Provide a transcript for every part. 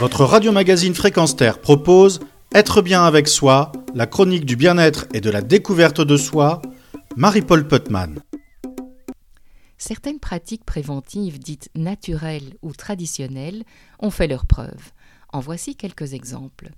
Votre radio-magazine Fréquence Terre propose Être bien avec soi, la chronique du bien-être et de la découverte de soi, Marie-Paul Putman. Certaines pratiques préventives dites naturelles ou traditionnelles ont fait leurs preuves. En voici quelques exemples.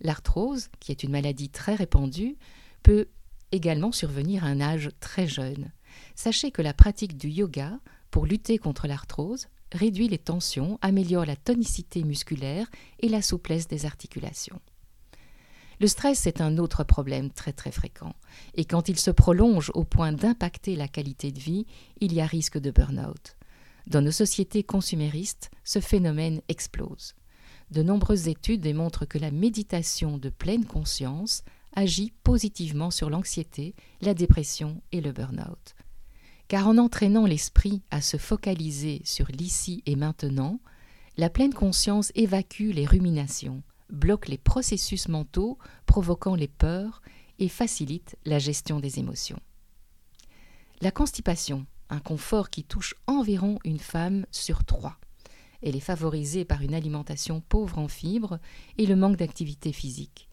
L'arthrose, qui est une maladie très répandue, peut également survenir à un âge très jeune. Sachez que la pratique du yoga, pour lutter contre l'arthrose, réduit les tensions, améliore la tonicité musculaire et la souplesse des articulations. Le stress est un autre problème très très fréquent, et quand il se prolonge au point d'impacter la qualité de vie, il y a risque de burn-out. Dans nos sociétés consuméristes, ce phénomène explose. De nombreuses études démontrent que la méditation de pleine conscience agit positivement sur l'anxiété, la dépression et le burn-out. Car en entraînant l'esprit à se focaliser sur l'ici et maintenant, la pleine conscience évacue les ruminations, bloque les processus mentaux provoquant les peurs et facilite la gestion des émotions. La constipation, un confort qui touche environ une femme sur trois. Elle est favorisée par une alimentation pauvre en fibres et le manque d'activité physique.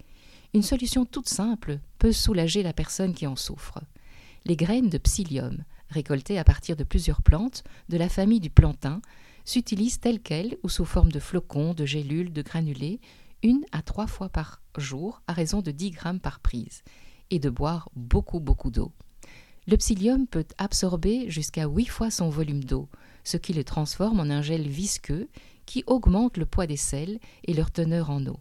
Une solution toute simple peut soulager la personne qui en souffre. Les graines de psyllium, récoltées à partir de plusieurs plantes de la famille du plantain, s'utilisent telles quelles ou sous forme de flocons, de gélules, de granulés, une à trois fois par jour à raison de 10 grammes par prise, et de boire beaucoup beaucoup d'eau. Le psyllium peut absorber jusqu'à 8 fois son volume d'eau, ce qui le transforme en un gel visqueux qui augmente le poids des sels et leur teneur en eau.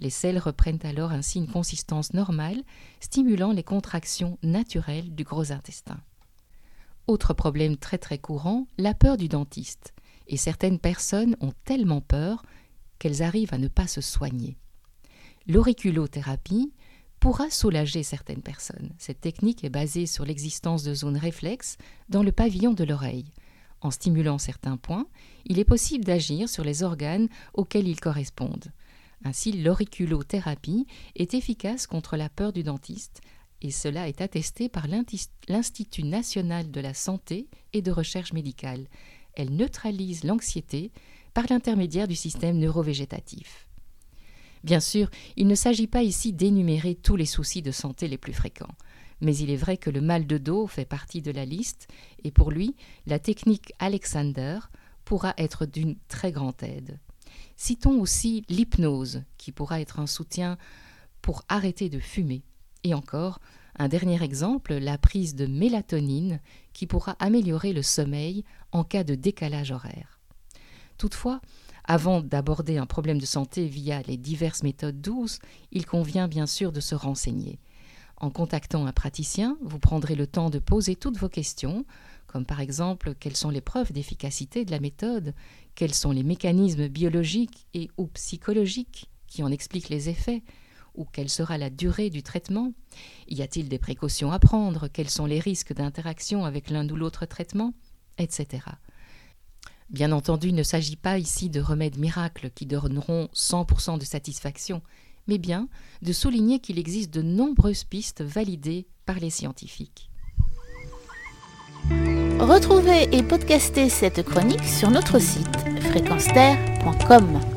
Les sels reprennent alors ainsi une consistance normale, stimulant les contractions naturelles du gros intestin. Autre problème très très courant, la peur du dentiste. Et certaines personnes ont tellement peur qu'elles arrivent à ne pas se soigner. L'auriculothérapie pourra soulager certaines personnes. Cette technique est basée sur l'existence de zones réflexes dans le pavillon de l'oreille. En stimulant certains points, il est possible d'agir sur les organes auxquels ils correspondent. Ainsi, l'auriculothérapie est efficace contre la peur du dentiste, et cela est attesté par l'Institut national de la santé et de recherche médicale. Elle neutralise l'anxiété par l'intermédiaire du système neurovégétatif. Bien sûr, il ne s'agit pas ici d'énumérer tous les soucis de santé les plus fréquents, mais il est vrai que le mal de dos fait partie de la liste, et pour lui, la technique Alexander pourra être d'une très grande aide. Citons aussi l'hypnose, qui pourra être un soutien pour arrêter de fumer. Et encore, un dernier exemple, la prise de mélatonine, qui pourra améliorer le sommeil en cas de décalage horaire. Toutefois, avant d'aborder un problème de santé via les diverses méthodes douces, il convient bien sûr de se renseigner. En contactant un praticien, vous prendrez le temps de poser toutes vos questions, comme par exemple quelles sont les preuves d'efficacité de la méthode, quels sont les mécanismes biologiques et ou psychologiques qui en expliquent les effets, ou quelle sera la durée du traitement Y a-t-il des précautions à prendre? Quels sont les risques d'interaction avec l'un ou l'autre traitement? Etc. Bien entendu, il ne s'agit pas ici de remèdes miracles qui donneront 100% de satisfaction, mais bien de souligner qu'il existe de nombreuses pistes validées par les scientifiques. Retrouvez et podcastez cette chronique sur notre site fréquenceterre.com.